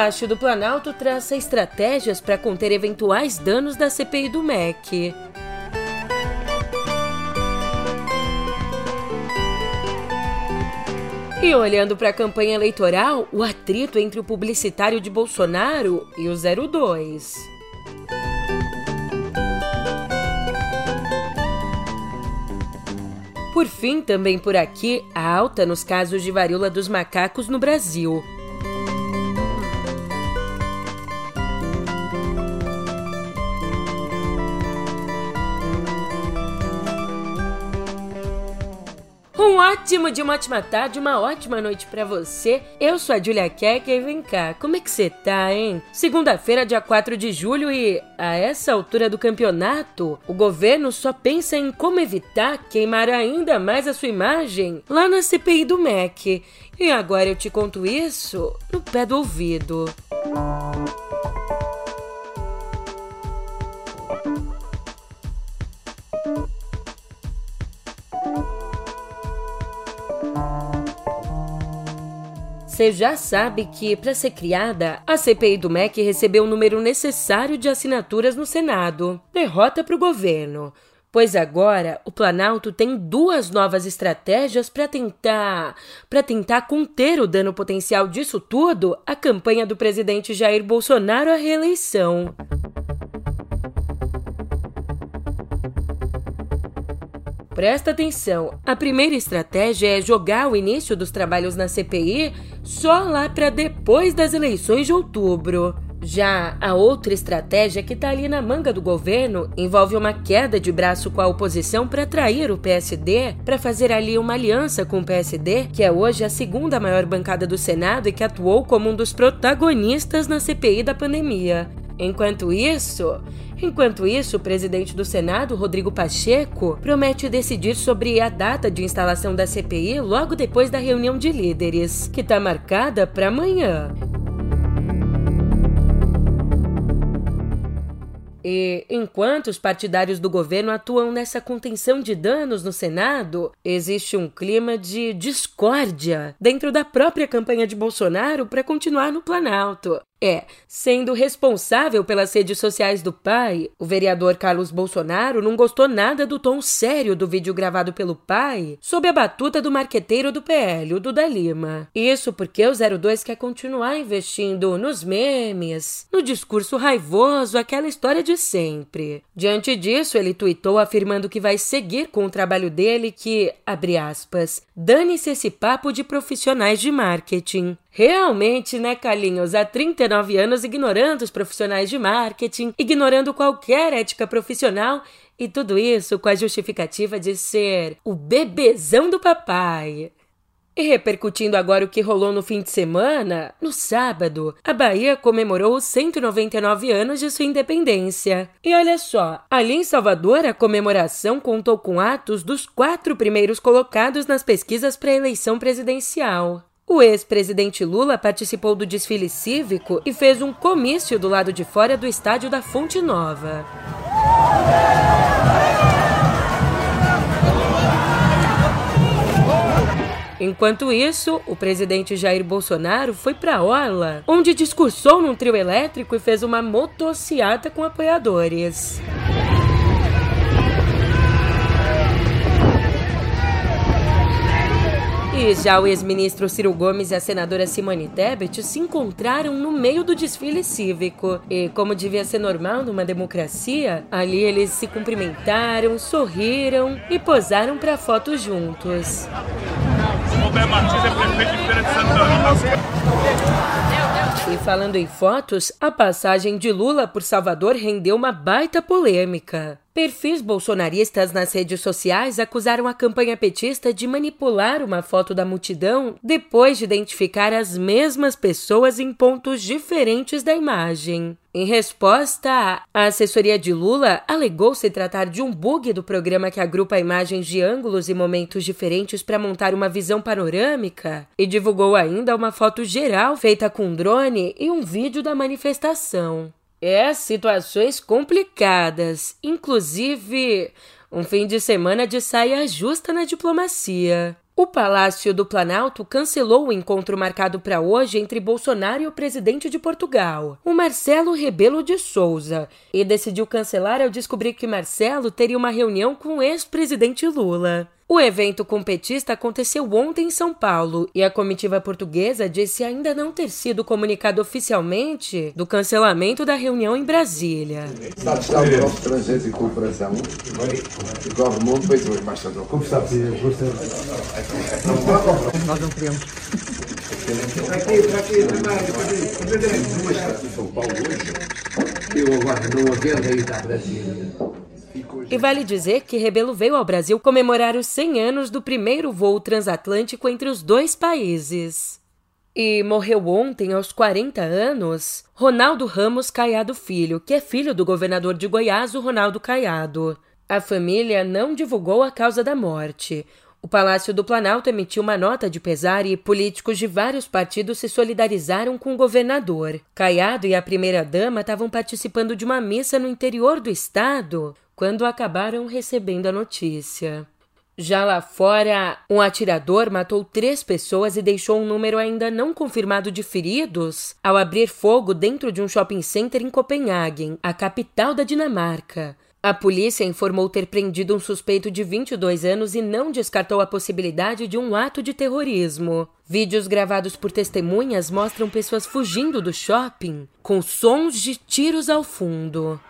Palácio do Planalto traça estratégias para conter eventuais danos da CPI do MEC. E olhando para a campanha eleitoral, o atrito entre o publicitário de Bolsonaro e o 02. Por fim, também por aqui, a alta nos casos de varíola dos macacos no Brasil. Ótimo dia, uma ótima tarde, uma ótima noite para você. Eu sou a Julia Keck e vem cá, como é que você tá, hein? Segunda-feira, dia 4 de julho e a essa altura do campeonato, o governo só pensa em como evitar queimar ainda mais a sua imagem lá na CPI do MEC. E agora eu te conto isso no pé do ouvido. Música Você já sabe que, para ser criada, a CPI do MEC recebeu o número necessário de assinaturas no Senado. Derrota para o governo. Pois agora o Planalto tem duas novas estratégias para tentar para tentar conter o dano potencial disso tudo, a campanha do presidente Jair Bolsonaro à reeleição. Presta atenção, a primeira estratégia é jogar o início dos trabalhos na CPI só lá para depois das eleições de outubro. Já a outra estratégia que está ali na manga do governo envolve uma queda de braço com a oposição para atrair o PSD para fazer ali uma aliança com o PSD, que é hoje a segunda maior bancada do Senado e que atuou como um dos protagonistas na CPI da pandemia. Enquanto isso, enquanto isso, o presidente do Senado, Rodrigo Pacheco, promete decidir sobre a data de instalação da CPI logo depois da reunião de líderes, que está marcada para amanhã. E enquanto os partidários do governo atuam nessa contenção de danos no Senado, existe um clima de discórdia dentro da própria campanha de Bolsonaro para continuar no Planalto. É, sendo responsável pelas redes sociais do pai, o vereador Carlos Bolsonaro não gostou nada do tom sério do vídeo gravado pelo pai sob a batuta do marqueteiro do PL, o Duda Lima. Isso porque o 02 quer continuar investindo nos memes, no discurso raivoso, aquela história de sempre. Diante disso, ele tuitou afirmando que vai seguir com o trabalho dele que, abre aspas, dane-se esse papo de profissionais de marketing. Realmente, né, Carlinhos? Há 39 anos ignorando os profissionais de marketing, ignorando qualquer ética profissional e tudo isso com a justificativa de ser o bebezão do papai. E repercutindo agora o que rolou no fim de semana, no sábado, a Bahia comemorou os 199 anos de sua independência. E olha só, ali em Salvador, a comemoração contou com atos dos quatro primeiros colocados nas pesquisas para a eleição presidencial. O ex-presidente Lula participou do desfile cívico e fez um comício do lado de fora do estádio da Fonte Nova. Enquanto isso, o presidente Jair Bolsonaro foi para Orla, onde discursou num trio elétrico e fez uma motociata com apoiadores. Já o ex-ministro Ciro Gomes e a senadora Simone Tebet se encontraram no meio do desfile cívico. E, como devia ser normal numa democracia, ali eles se cumprimentaram, sorriram e posaram para fotos juntos. E falando em fotos, a passagem de Lula por Salvador rendeu uma baita polêmica. Perfis bolsonaristas nas redes sociais acusaram a campanha petista de manipular uma foto da multidão depois de identificar as mesmas pessoas em pontos diferentes da imagem. Em resposta, a assessoria de Lula alegou se tratar de um bug do programa que agrupa imagens de ângulos e momentos diferentes para montar uma visão panorâmica e divulgou ainda uma foto geral feita com drone e um vídeo da manifestação. É, situações complicadas, inclusive um fim de semana de saia justa na diplomacia. O Palácio do Planalto cancelou o encontro marcado para hoje entre Bolsonaro e o presidente de Portugal, o Marcelo Rebelo de Souza, e decidiu cancelar ao descobrir que Marcelo teria uma reunião com o ex-presidente Lula. O evento com petista aconteceu ontem em São Paulo e a comitiva portuguesa disse ainda não ter sido comunicado oficialmente do cancelamento da reunião em Brasília. Eu não aí da Brasília. E vale dizer que Rebelo veio ao Brasil comemorar os 100 anos do primeiro voo transatlântico entre os dois países. E morreu ontem, aos 40 anos, Ronaldo Ramos Caiado Filho, que é filho do governador de Goiás, o Ronaldo Caiado. A família não divulgou a causa da morte. O Palácio do Planalto emitiu uma nota de pesar e políticos de vários partidos se solidarizaram com o governador. Caiado e a primeira-dama estavam participando de uma missa no interior do estado quando acabaram recebendo a notícia. Já lá fora, um atirador matou três pessoas e deixou um número ainda não confirmado de feridos ao abrir fogo dentro de um shopping center em Copenhagen, a capital da Dinamarca. A polícia informou ter prendido um suspeito de 22 anos e não descartou a possibilidade de um ato de terrorismo. Vídeos gravados por testemunhas mostram pessoas fugindo do shopping com sons de tiros ao fundo.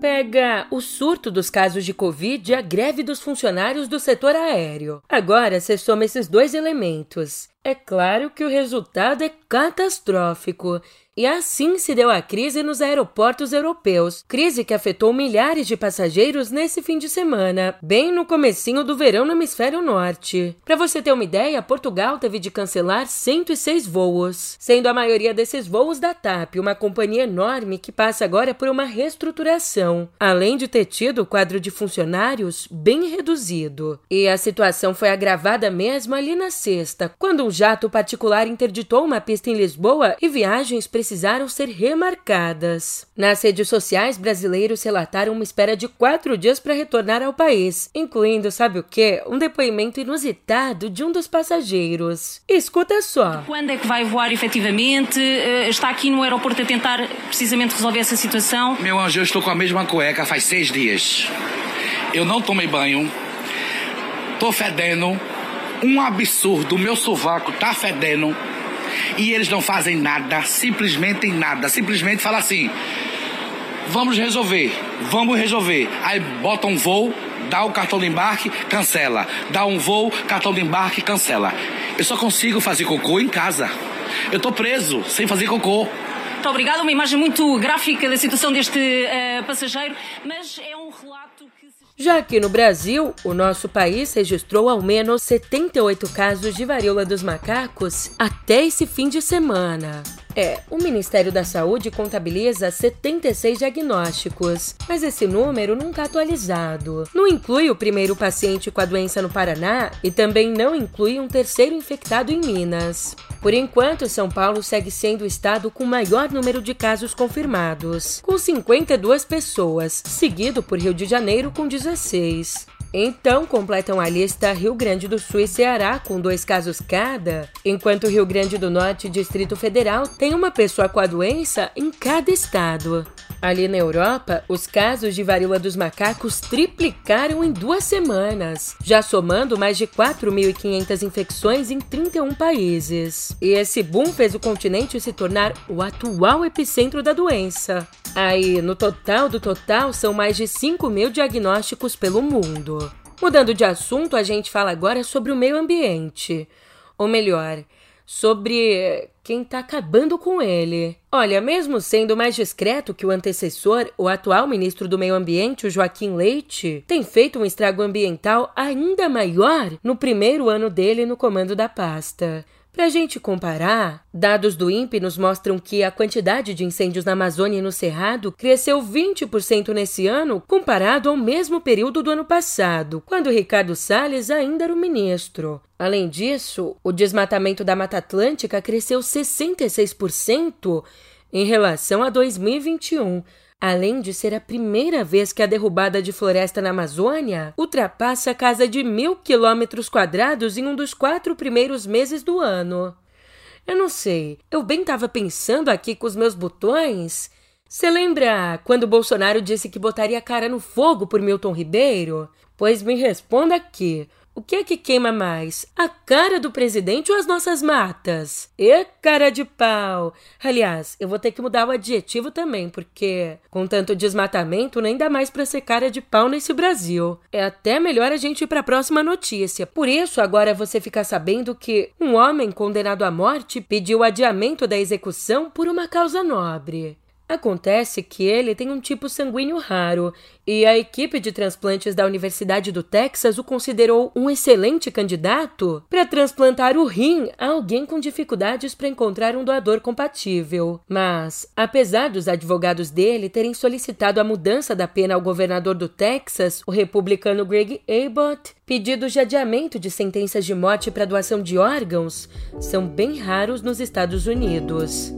Pega o surto dos casos de Covid e a greve dos funcionários do setor aéreo. Agora você soma esses dois elementos. É claro que o resultado é catastrófico e assim se deu a crise nos aeroportos europeus, crise que afetou milhares de passageiros nesse fim de semana, bem no comecinho do verão no hemisfério norte. Para você ter uma ideia, Portugal teve de cancelar 106 voos, sendo a maioria desses voos da TAP, uma companhia enorme que passa agora por uma reestruturação, além de ter tido o quadro de funcionários bem reduzido. E a situação foi agravada mesmo ali na sexta, quando um jato particular interditou uma pista em Lisboa e viagens precisaram ser remarcadas. Nas redes sociais, brasileiros relataram uma espera de quatro dias para retornar ao país, incluindo, sabe o que? Um depoimento inusitado de um dos passageiros. Escuta só. Quando é que vai voar efetivamente? Eh, está aqui no aeroporto a tentar precisamente resolver essa situação? Meu anjo, eu estou com a mesma cueca faz seis dias. Eu não tomei banho. Tô fedendo. Um absurdo. O meu sovaco tá fedendo e eles não fazem nada, simplesmente nada, simplesmente fala assim: vamos resolver, vamos resolver. Aí bota um voo, dá o cartão de embarque, cancela. Dá um voo, cartão de embarque, cancela. Eu só consigo fazer cocô em casa. Eu tô preso sem fazer cocô. Muito obrigada, uma imagem muito gráfica da situação deste uh, passageiro, mas é um. Já aqui no Brasil, o nosso país registrou ao menos 78 casos de varíola dos macacos até esse fim de semana. É, o Ministério da Saúde contabiliza 76 diagnósticos, mas esse número não está atualizado. Não inclui o primeiro paciente com a doença no Paraná e também não inclui um terceiro infectado em Minas. Por enquanto, São Paulo segue sendo o estado com maior número de casos confirmados, com 52 pessoas, seguido por Rio de Janeiro com 16. Então, completam a lista Rio Grande do Sul e Ceará, com dois casos cada, enquanto Rio Grande do Norte e Distrito Federal tem uma pessoa com a doença em cada estado. Ali na Europa, os casos de varíola dos macacos triplicaram em duas semanas, já somando mais de 4.500 infecções em 31 países. E esse boom fez o continente se tornar o atual epicentro da doença. Aí, no total do total, são mais de 5 mil diagnósticos pelo mundo. Mudando de assunto, a gente fala agora sobre o meio ambiente. Ou melhor, sobre quem está acabando com ele. Olha, mesmo sendo mais discreto que o antecessor, o atual ministro do Meio Ambiente, o Joaquim Leite, tem feito um estrago ambiental ainda maior no primeiro ano dele no comando da pasta. Para gente comparar, dados do INPE nos mostram que a quantidade de incêndios na Amazônia e no Cerrado cresceu 20% nesse ano comparado ao mesmo período do ano passado, quando Ricardo Salles ainda era o ministro. Além disso, o desmatamento da Mata Atlântica cresceu 66% em relação a 2021, além de ser a primeira vez que a derrubada de floresta na Amazônia ultrapassa a casa de mil quilômetros quadrados em um dos quatro primeiros meses do ano. Eu não sei, eu bem estava pensando aqui com os meus botões. Você lembra quando Bolsonaro disse que botaria a cara no fogo por Milton Ribeiro? Pois me responda aqui. O que é que queima mais? A cara do presidente ou as nossas matas? E cara de pau! Aliás, eu vou ter que mudar o adjetivo também, porque com tanto desmatamento nem dá mais pra ser cara de pau nesse Brasil. É até melhor a gente ir pra próxima notícia. Por isso, agora você fica sabendo que um homem condenado à morte pediu adiamento da execução por uma causa nobre. Acontece que ele tem um tipo sanguíneo raro e a equipe de transplantes da Universidade do Texas o considerou um excelente candidato para transplantar o rim a alguém com dificuldades para encontrar um doador compatível. Mas, apesar dos advogados dele terem solicitado a mudança da pena ao governador do Texas, o republicano Greg Abbott, pedidos de adiamento de sentenças de morte para doação de órgãos são bem raros nos Estados Unidos.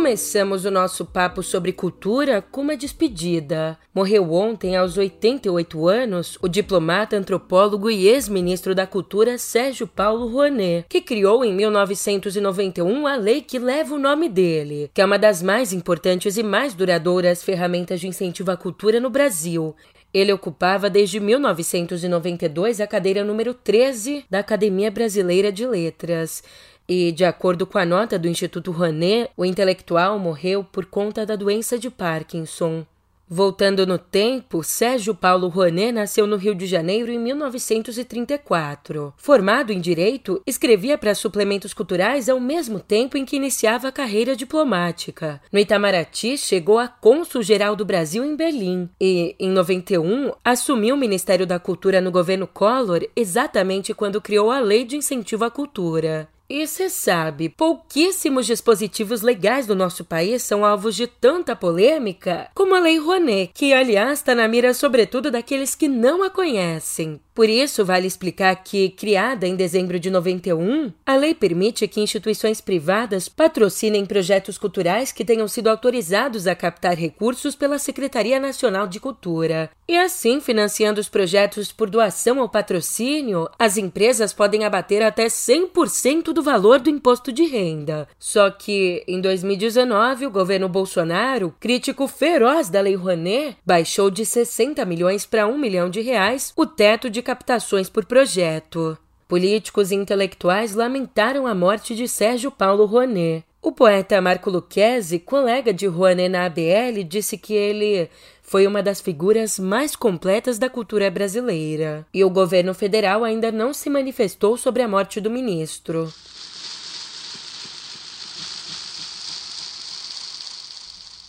Começamos o nosso papo sobre cultura com uma despedida. Morreu ontem, aos 88 anos, o diplomata, antropólogo e ex-ministro da Cultura Sérgio Paulo Rouanet, que criou em 1991 a lei que leva o nome dele, que é uma das mais importantes e mais duradouras ferramentas de incentivo à cultura no Brasil. Ele ocupava desde 1992 a cadeira número 13 da Academia Brasileira de Letras e, de acordo com a nota do Instituto Rouanet, o intelectual morreu por conta da doença de Parkinson. Voltando no tempo, Sérgio Paulo Rouanet nasceu no Rio de Janeiro em 1934. Formado em Direito, escrevia para suplementos culturais ao mesmo tempo em que iniciava a carreira diplomática. No Itamaraty, chegou a cônsul-geral do Brasil em Berlim e, em 91, assumiu o Ministério da Cultura no governo Collor exatamente quando criou a Lei de Incentivo à Cultura. E você sabe, pouquíssimos dispositivos legais do nosso país são alvos de tanta polêmica como a Lei Rouanet, que, aliás, está na mira sobretudo daqueles que não a conhecem. Por isso, vale explicar que, criada em dezembro de 91, a lei permite que instituições privadas patrocinem projetos culturais que tenham sido autorizados a captar recursos pela Secretaria Nacional de Cultura. E assim, financiando os projetos por doação ou patrocínio, as empresas podem abater até 100% do valor do imposto de renda. Só que, em 2019, o governo Bolsonaro, crítico feroz da Lei Rouanet, baixou de 60 milhões para 1 milhão de reais o teto de captações por projeto. Políticos e intelectuais lamentaram a morte de Sérgio Paulo Rouanet. O poeta Marco Lucchesi, colega de Rouanet na ABL, disse que ele foi uma das figuras mais completas da cultura brasileira. E o governo federal ainda não se manifestou sobre a morte do ministro.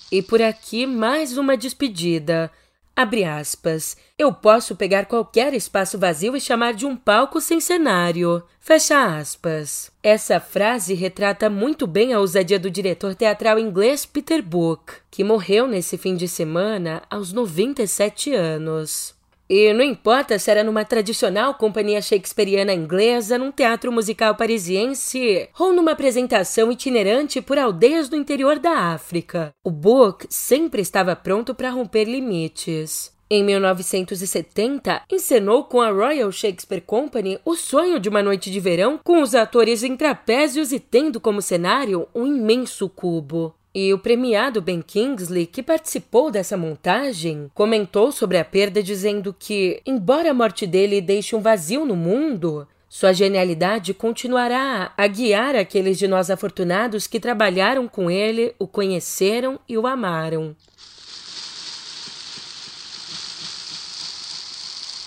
E por aqui mais uma despedida. Abre aspas. Eu posso pegar qualquer espaço vazio e chamar de um palco sem cenário. Fecha aspas. Essa frase retrata muito bem a ousadia do diretor teatral inglês Peter Brook, que morreu nesse fim de semana aos 97 anos. E não importa se era numa tradicional companhia shakespeariana inglesa, num teatro musical parisiense ou numa apresentação itinerante por aldeias do interior da África, o Book sempre estava pronto para romper limites. Em 1970, encenou com a Royal Shakespeare Company o sonho de uma noite de verão com os atores em trapézios e tendo como cenário um imenso cubo. E o premiado Ben Kingsley, que participou dessa montagem, comentou sobre a perda dizendo que, embora a morte dele deixe um vazio no mundo, sua genialidade continuará a guiar aqueles de nós afortunados que trabalharam com ele, o conheceram e o amaram.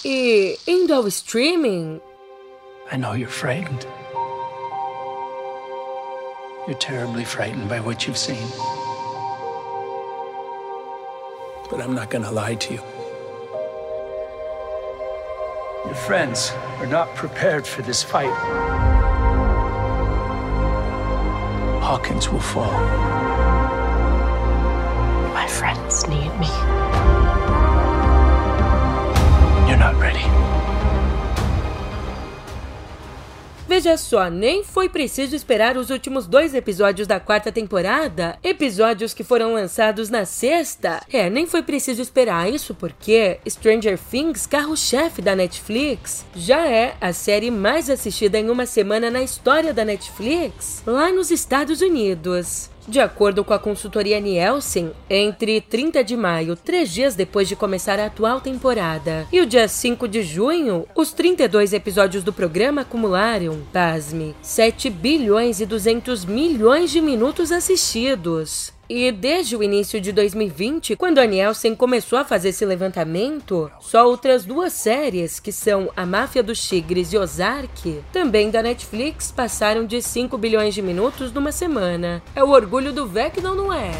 E indo ao streaming. I know you're frightened. You're terribly frightened by what you've seen. But I'm not going to lie to you. Your friends are not prepared for this fight. Hawkins will fall. My friends need me. You're not ready. Veja só, nem foi preciso esperar os últimos dois episódios da quarta temporada, episódios que foram lançados na sexta. É, nem foi preciso esperar isso porque Stranger Things, carro-chefe da Netflix, já é a série mais assistida em uma semana na história da Netflix, lá nos Estados Unidos. De acordo com a consultoria Nielsen, entre 30 de maio, três dias depois de começar a atual temporada, e o dia 5 de junho, os 32 episódios do programa acumularam, pasme, 7 bilhões e 200 milhões de minutos assistidos. E desde o início de 2020, quando a Nielsen começou a fazer esse levantamento, só outras duas séries, que são A Máfia dos Tigres e Ozark, também da Netflix, passaram de 5 bilhões de minutos numa semana. É o orgulho do Vecna, não é?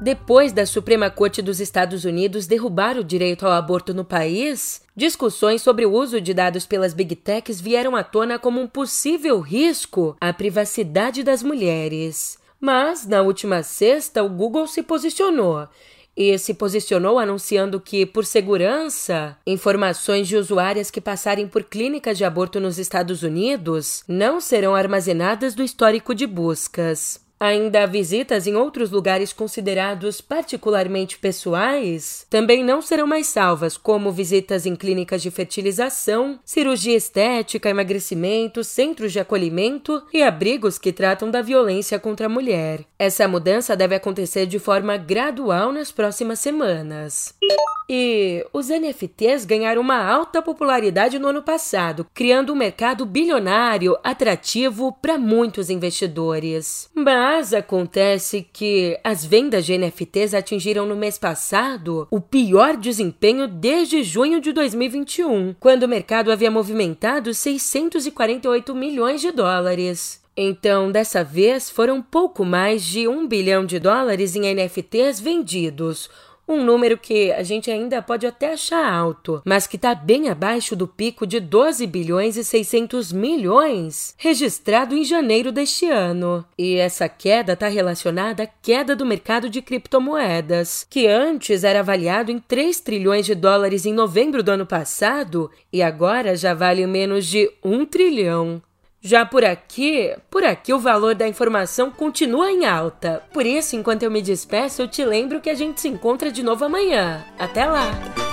Depois da Suprema Corte dos Estados Unidos derrubar o direito ao aborto no país, discussões sobre o uso de dados pelas Big Techs vieram à tona como um possível risco à privacidade das mulheres. Mas, na última sexta, o Google se posicionou e se posicionou anunciando que, por segurança, informações de usuárias que passarem por clínicas de aborto nos Estados Unidos não serão armazenadas do histórico de buscas. Ainda visitas em outros lugares considerados particularmente pessoais também não serão mais salvas, como visitas em clínicas de fertilização, cirurgia estética, emagrecimento, centros de acolhimento e abrigos que tratam da violência contra a mulher. Essa mudança deve acontecer de forma gradual nas próximas semanas. E os NFTs ganharam uma alta popularidade no ano passado, criando um mercado bilionário atrativo para muitos investidores. Mas acontece que as vendas de NFTs atingiram no mês passado o pior desempenho desde junho de 2021, quando o mercado havia movimentado 648 milhões de dólares. Então, dessa vez, foram pouco mais de um bilhão de dólares em NFTs vendidos, um número que a gente ainda pode até achar alto, mas que está bem abaixo do pico de 12 bilhões e 600 milhões registrado em janeiro deste ano. E essa queda está relacionada à queda do mercado de criptomoedas, que antes era avaliado em 3 trilhões de dólares em novembro do ano passado e agora já vale menos de 1 trilhão. Já por aqui, por aqui o valor da informação continua em alta. Por isso, enquanto eu me despeço, eu te lembro que a gente se encontra de novo amanhã. Até lá!